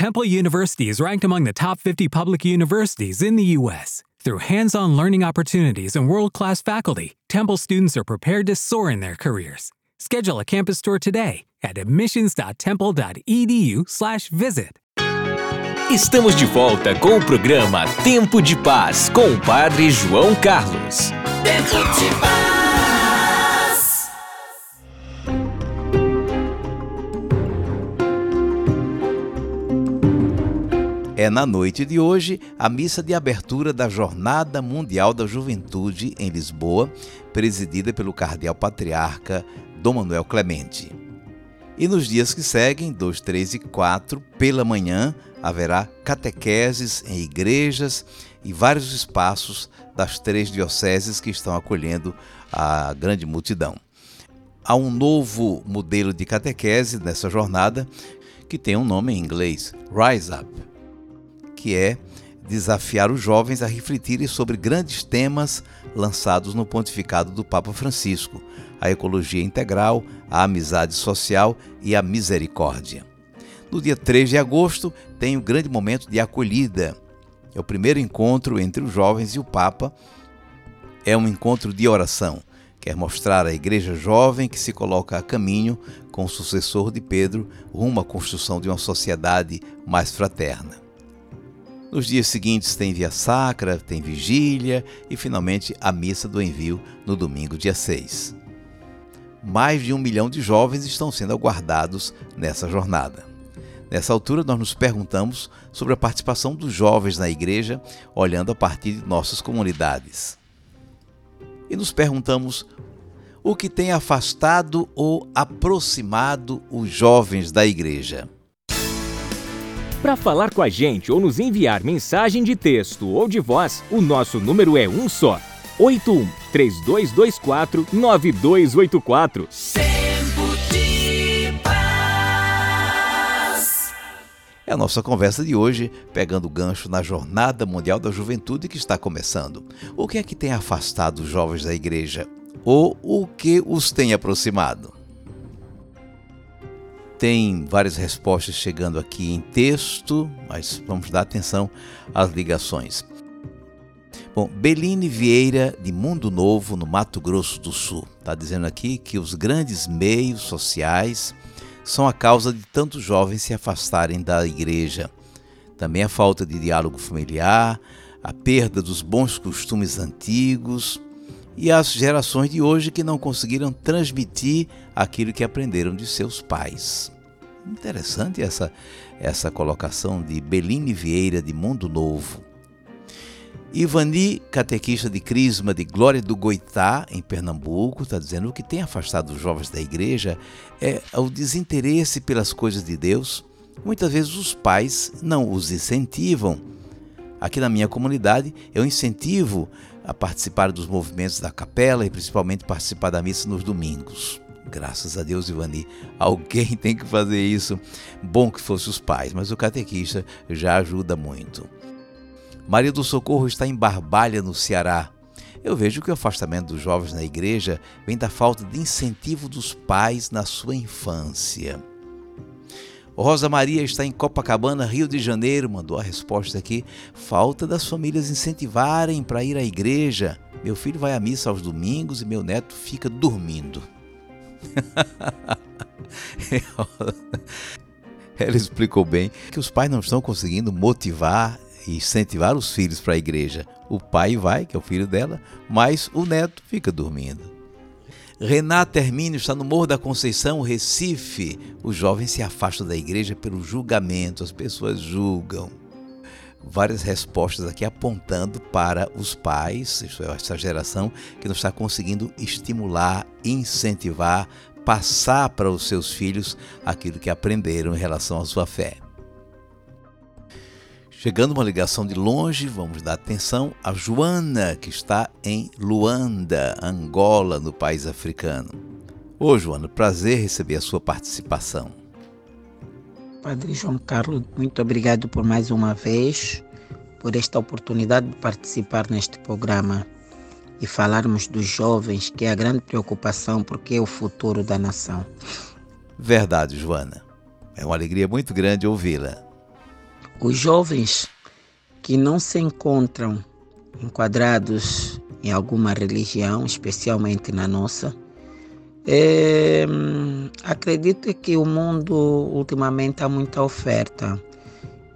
Temple University is ranked among the top 50 public universities in the U.S. Through hands on learning opportunities and world class faculty, Temple students are prepared to soar in their careers. Schedule a campus tour today at admissions.temple.edu/slash visit. Estamos de volta com o programa Tempo de Paz com o Padre João Carlos. Tempo de Paz. É na noite de hoje a missa de abertura da Jornada Mundial da Juventude em Lisboa, presidida pelo Cardeal Patriarca Dom Manuel Clemente. E nos dias que seguem, 2, 3 e 4, pela manhã, haverá catequeses em igrejas e vários espaços das três dioceses que estão acolhendo a grande multidão. Há um novo modelo de catequese nessa jornada que tem um nome em inglês, Rise Up que é desafiar os jovens a refletirem sobre grandes temas lançados no pontificado do Papa Francisco: a ecologia integral, a amizade social e a misericórdia. No dia 3 de agosto tem o grande momento de acolhida. É o primeiro encontro entre os jovens e o Papa. É um encontro de oração. Quer mostrar à igreja jovem que se coloca a caminho com o sucessor de Pedro rumo à construção de uma sociedade mais fraterna. Nos dias seguintes tem via sacra, tem vigília e finalmente a missa do envio no domingo, dia 6. Mais de um milhão de jovens estão sendo aguardados nessa jornada. Nessa altura, nós nos perguntamos sobre a participação dos jovens na igreja, olhando a partir de nossas comunidades. E nos perguntamos o que tem afastado ou aproximado os jovens da igreja. Para falar com a gente ou nos enviar mensagem de texto ou de voz, o nosso número é um só: 81 3224 9284. Tempo de paz. É a nossa conversa de hoje, pegando gancho na Jornada Mundial da Juventude que está começando. O que é que tem afastado os jovens da igreja? Ou o que os tem aproximado? Tem várias respostas chegando aqui em texto, mas vamos dar atenção às ligações. Bom, Beline Vieira, de Mundo Novo, no Mato Grosso do Sul, está dizendo aqui que os grandes meios sociais são a causa de tantos jovens se afastarem da igreja. Também a falta de diálogo familiar, a perda dos bons costumes antigos e as gerações de hoje que não conseguiram transmitir aquilo que aprenderam de seus pais. Interessante essa, essa colocação de Beline Vieira, de Mundo Novo. Ivani, catequista de Crisma de Glória do Goitá, em Pernambuco, está dizendo o que tem afastado os jovens da igreja é o desinteresse pelas coisas de Deus. Muitas vezes os pais não os incentivam. Aqui na minha comunidade, eu incentivo a participar dos movimentos da capela e principalmente participar da missa nos domingos. Graças a Deus, Ivani, alguém tem que fazer isso. Bom que fosse os pais, mas o catequista já ajuda muito. Maria do Socorro está em Barbalha, no Ceará. Eu vejo que o afastamento dos jovens na igreja vem da falta de incentivo dos pais na sua infância. Rosa Maria está em Copacabana, Rio de Janeiro, mandou a resposta aqui. Falta das famílias incentivarem para ir à igreja. Meu filho vai à missa aos domingos e meu neto fica dormindo. Ela explicou bem que os pais não estão conseguindo motivar e incentivar os filhos para a igreja. O pai vai, que é o filho dela, mas o neto fica dormindo. Renata Hermínio está no Morro da Conceição, Recife. Os jovens se afastam da igreja pelo julgamento, as pessoas julgam várias respostas aqui apontando para os pais, é, essa geração que não está conseguindo estimular, incentivar, passar para os seus filhos aquilo que aprenderam em relação à sua fé. Chegando uma ligação de longe, vamos dar atenção a Joana, que está em Luanda, Angola, no país africano. Ô Joana, prazer receber a sua participação. Padre João Carlos, muito obrigado por mais uma vez, por esta oportunidade de participar neste programa e falarmos dos jovens, que é a grande preocupação, porque é o futuro da nação. Verdade, Joana. É uma alegria muito grande ouvi-la. Os jovens que não se encontram enquadrados em alguma religião, especialmente na nossa, é, acredito que o mundo ultimamente há muita oferta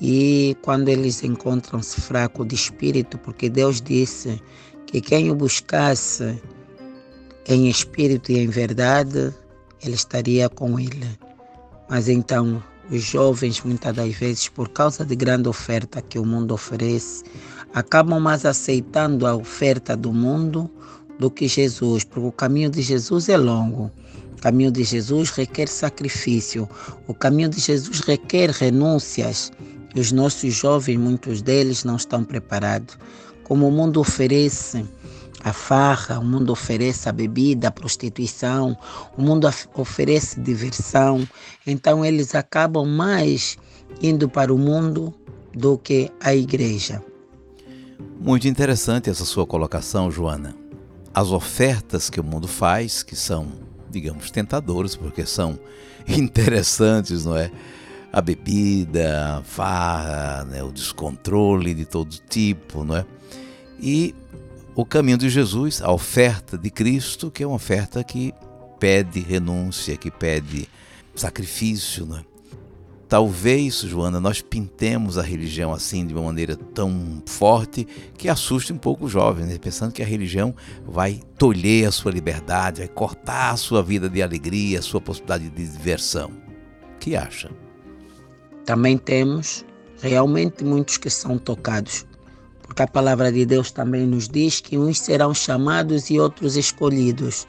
e quando eles encontram-se fraco de espírito, porque Deus disse que quem o buscasse em espírito e em verdade, ele estaria com ele. Mas então, os jovens, muitas das vezes, por causa de grande oferta que o mundo oferece, acabam mais aceitando a oferta do mundo do que Jesus, porque o caminho de Jesus é longo. O caminho de Jesus requer sacrifício. O caminho de Jesus requer renúncias. E os nossos jovens, muitos deles, não estão preparados. Como o mundo oferece a farra, o mundo oferece a bebida, a prostituição, o mundo oferece diversão. Então eles acabam mais indo para o mundo do que a igreja. Muito interessante essa sua colocação, Joana as ofertas que o mundo faz, que são, digamos, tentadoras, porque são interessantes, não é? A bebida, a farra, né? o descontrole de todo tipo, não é? E o caminho de Jesus, a oferta de Cristo, que é uma oferta que pede renúncia, que pede sacrifício, não é? Talvez, Joana, nós pintemos a religião assim de uma maneira tão forte que assuste um pouco os jovens, né? pensando que a religião vai tolher a sua liberdade, vai cortar a sua vida de alegria, a sua possibilidade de diversão. O que acha? Também temos realmente muitos que são tocados, porque a palavra de Deus também nos diz que uns serão chamados e outros escolhidos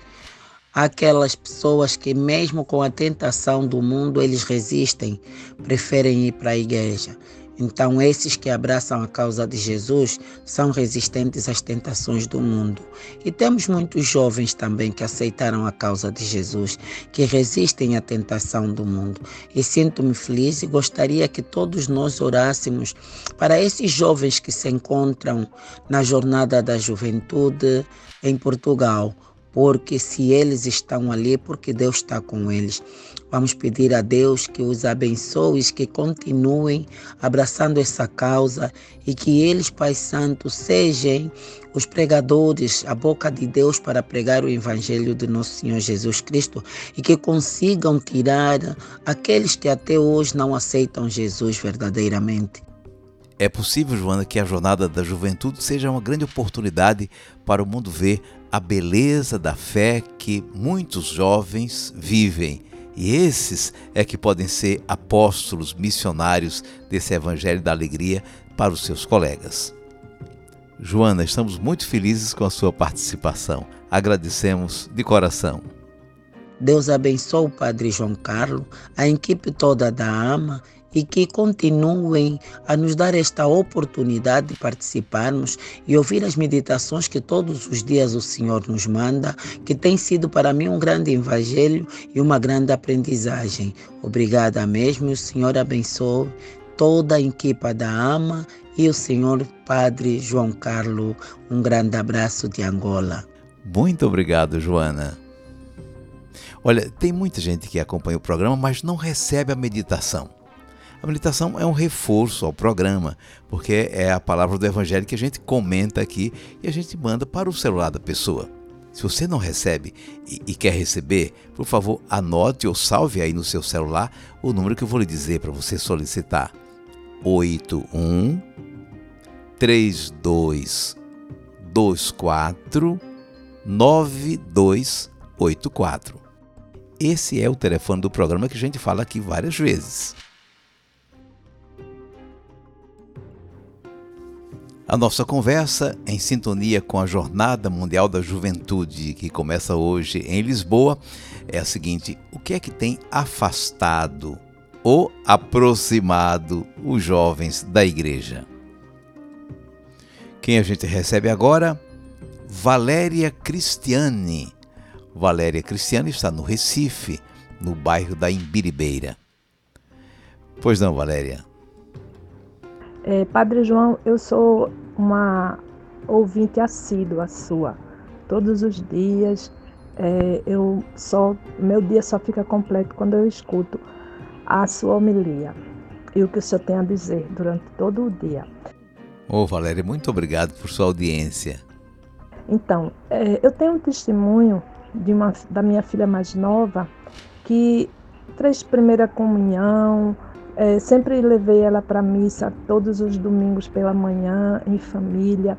aquelas pessoas que, mesmo com a tentação do mundo, eles resistem, preferem ir para a igreja. Então, esses que abraçam a causa de Jesus são resistentes às tentações do mundo. E temos muitos jovens também que aceitaram a causa de Jesus, que resistem à tentação do mundo. E sinto-me feliz e gostaria que todos nós orássemos para esses jovens que se encontram na jornada da juventude em Portugal porque se eles estão ali, porque Deus está com eles. Vamos pedir a Deus que os abençoe, que continuem abraçando essa causa e que eles, Pai Santo, sejam os pregadores, a boca de Deus para pregar o Evangelho de nosso Senhor Jesus Cristo e que consigam tirar aqueles que até hoje não aceitam Jesus verdadeiramente. É possível, Joana, que a jornada da juventude seja uma grande oportunidade para o mundo ver a beleza da fé que muitos jovens vivem. E esses é que podem ser apóstolos missionários desse Evangelho da Alegria para os seus colegas. Joana, estamos muito felizes com a sua participação. Agradecemos de coração. Deus abençoe o Padre João Carlos, a equipe toda da AMA e que continuem a nos dar esta oportunidade de participarmos e ouvir as meditações que todos os dias o Senhor nos manda, que tem sido para mim um grande evangelho e uma grande aprendizagem. Obrigada mesmo e o Senhor abençoe toda a equipa da AMA e o Senhor Padre João Carlos. Um grande abraço de Angola. Muito obrigado, Joana. Olha, tem muita gente que acompanha o programa, mas não recebe a meditação. A meditação é um reforço ao programa, porque é a palavra do Evangelho que a gente comenta aqui e a gente manda para o celular da pessoa. Se você não recebe e, e, quer receber, por favor, anote ou salve aí no seu celular o número que eu vou lhe dizer para você solicitar. 81 3224 9284. Esse é o telefone do programa que a gente fala aqui várias vezes. A nossa conversa, em sintonia com a Jornada Mundial da Juventude, que começa hoje em Lisboa, é a seguinte: o que é que tem afastado ou aproximado os jovens da igreja? Quem a gente recebe agora? Valéria Cristiane. Valéria Cristiane está no Recife, no bairro da Imbiribeira. Pois não, Valéria? É, Padre João, eu sou uma ouvinte assídua sua. Todos os dias, é, eu só meu dia só fica completo quando eu escuto a sua homilia. e o que o senhor tem a dizer durante todo o dia. Ô, oh, Valéria, muito obrigado por sua audiência. Então, é, eu tenho um testemunho de uma, da minha filha mais nova que fez primeira comunhão, é, sempre levei ela para missa todos os domingos pela manhã, em família.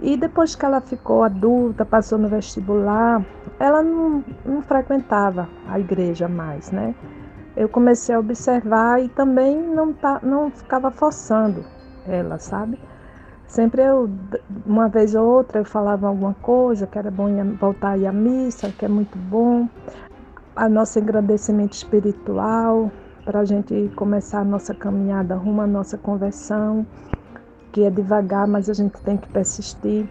E depois que ela ficou adulta, passou no vestibular, ela não, não frequentava a igreja mais, né? Eu comecei a observar e também não, tá, não ficava forçando ela, sabe? Sempre eu, uma vez ou outra, eu falava alguma coisa, que era bom voltar a ir à missa, que é muito bom. A nosso engrandecimento espiritual, para a gente começar a nossa caminhada rumo à nossa conversão, que é devagar, mas a gente tem que persistir.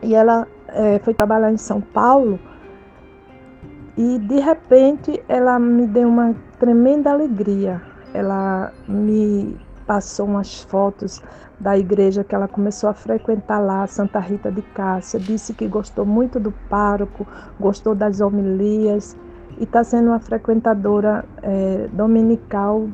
E ela é, foi trabalhar em São Paulo e de repente ela me deu uma tremenda alegria. Ela me passou umas fotos da igreja que ela começou a frequentar lá, Santa Rita de Cássia. Disse que gostou muito do pároco, gostou das homilias e está sendo uma frequentadora é, dominical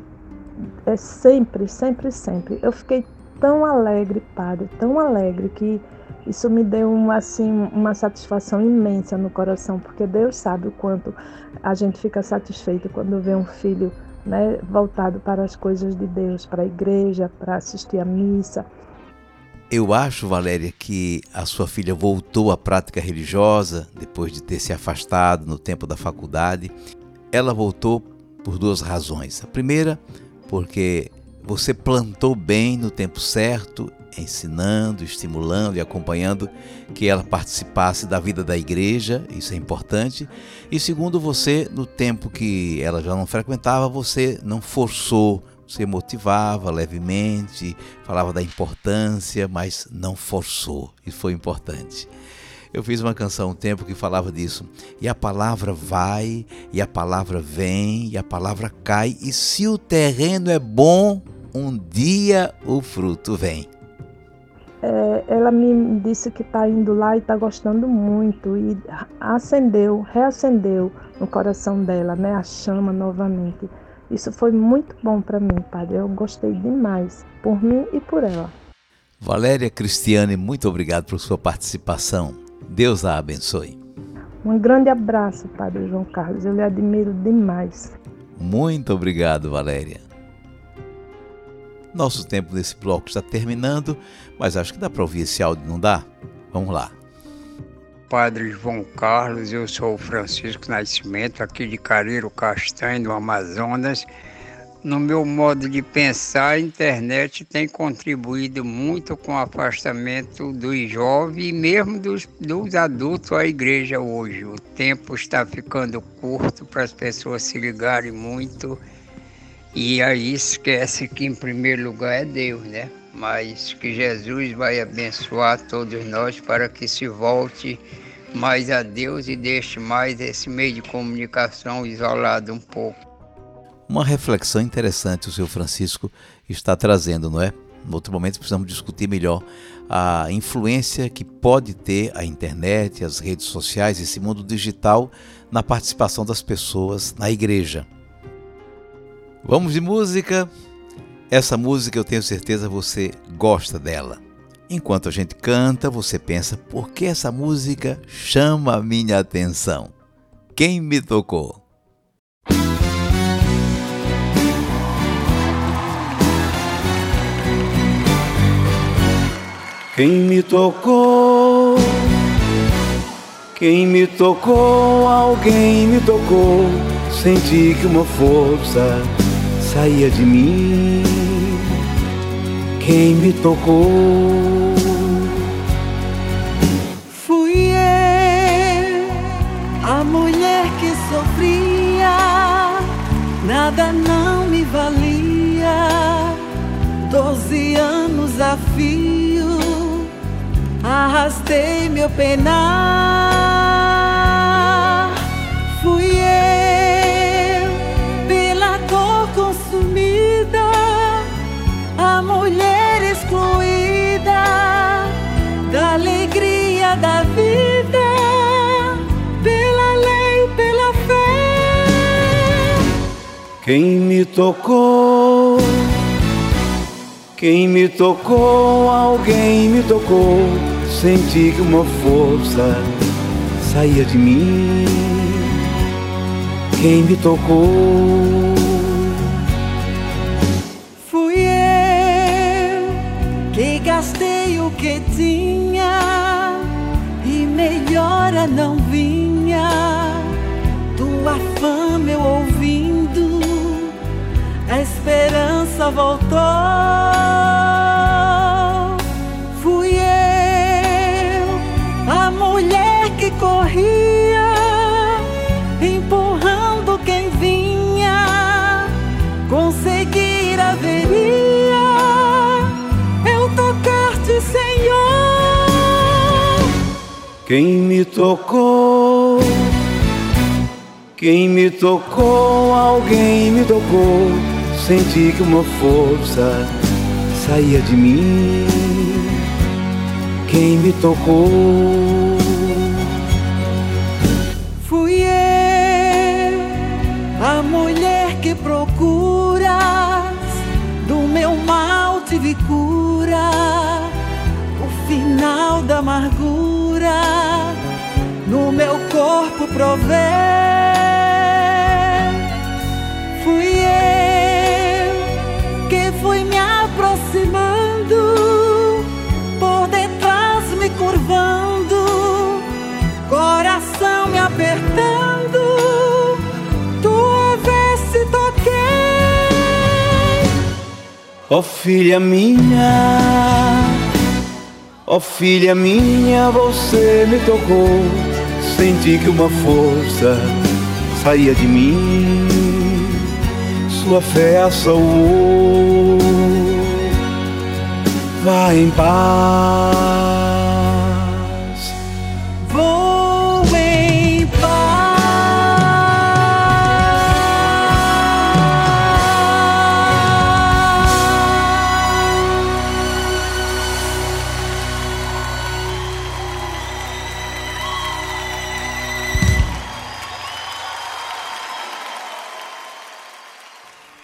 é, sempre, sempre, sempre. Eu fiquei tão alegre, padre, tão alegre que isso me deu uma, assim, uma satisfação imensa no coração, porque Deus sabe o quanto a gente fica satisfeito quando vê um filho né, voltado para as coisas de Deus, para a igreja, para assistir à missa. Eu acho, Valéria, que a sua filha voltou à prática religiosa depois de ter se afastado no tempo da faculdade. Ela voltou por duas razões. A primeira, porque você plantou bem no tempo certo, ensinando, estimulando e acompanhando que ela participasse da vida da igreja, isso é importante. E segundo, você, no tempo que ela já não frequentava, você não forçou você motivava levemente, falava da importância, mas não forçou. Isso foi importante. Eu fiz uma canção um tempo que falava disso. E a palavra vai, e a palavra vem, e a palavra cai, e se o terreno é bom, um dia o fruto vem. É, ela me disse que está indo lá e está gostando muito, e acendeu, reacendeu no coração dela, né, a chama novamente. Isso foi muito bom para mim, padre. Eu gostei demais, por mim e por ela. Valéria Cristiane, muito obrigado por sua participação. Deus a abençoe. Um grande abraço, Padre João Carlos. Eu lhe admiro demais. Muito obrigado, Valéria. Nosso tempo nesse bloco está terminando, mas acho que dá para ouvir esse áudio, não dá? Vamos lá. Padre João Carlos, eu sou Francisco Nascimento, aqui de Careiro Castanho, do Amazonas. No meu modo de pensar, a internet tem contribuído muito com o afastamento dos jovens e mesmo dos, dos adultos à igreja hoje. O tempo está ficando curto para as pessoas se ligarem muito e aí esquece que em primeiro lugar é Deus, né? Mas que Jesus vai abençoar todos nós para que se volte mais a Deus e deixe mais esse meio de comunicação isolado um pouco. Uma reflexão interessante o seu Francisco está trazendo, não é? No outro momento precisamos discutir melhor a influência que pode ter a internet, as redes sociais, esse mundo digital na participação das pessoas na igreja. Vamos de música? Essa música eu tenho certeza você gosta dela. Enquanto a gente canta, você pensa: por que essa música chama a minha atenção? Quem me tocou? Quem me tocou? Quem me tocou? Alguém me tocou. Senti que uma força saía de mim. Quem me tocou? Nada não me valia. Doze anos a fio, arrastei meu penar. Quem me tocou? Quem me tocou? Alguém me tocou. Senti que uma força saía de mim. Quem me tocou? Fui eu que gastei o que tinha e melhora não vinha. Tua fama eu ouvindo, a esperança voltou. Fui eu, a mulher que corria, empurrando quem vinha conseguir haveria eu tocar-te, Senhor. Quem me tocou? Quem me tocou? Alguém me tocou. Senti que uma força saía de mim. Quem me tocou? Fui eu, a mulher que procuras, do meu mal tive cura, o final da amargura, no meu corpo provei. Ó filha minha, ó filha minha, você me tocou. Senti que uma força saía de mim, sua fé a salvou. Vá em paz.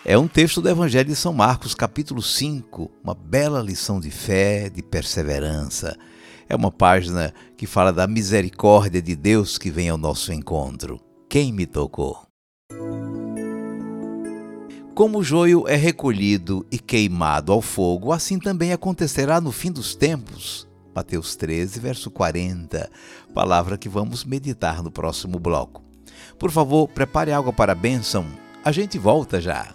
É um texto do Evangelho de São Marcos, capítulo 5, uma bela lição de fé, de perseverança. É uma página que fala da misericórdia de Deus que vem ao nosso encontro. Quem me tocou? Como o joio é recolhido e queimado ao fogo, assim também acontecerá no fim dos tempos. Mateus 13, verso 40, palavra que vamos meditar no próximo bloco. Por favor, prepare água para a bênção. A gente volta já.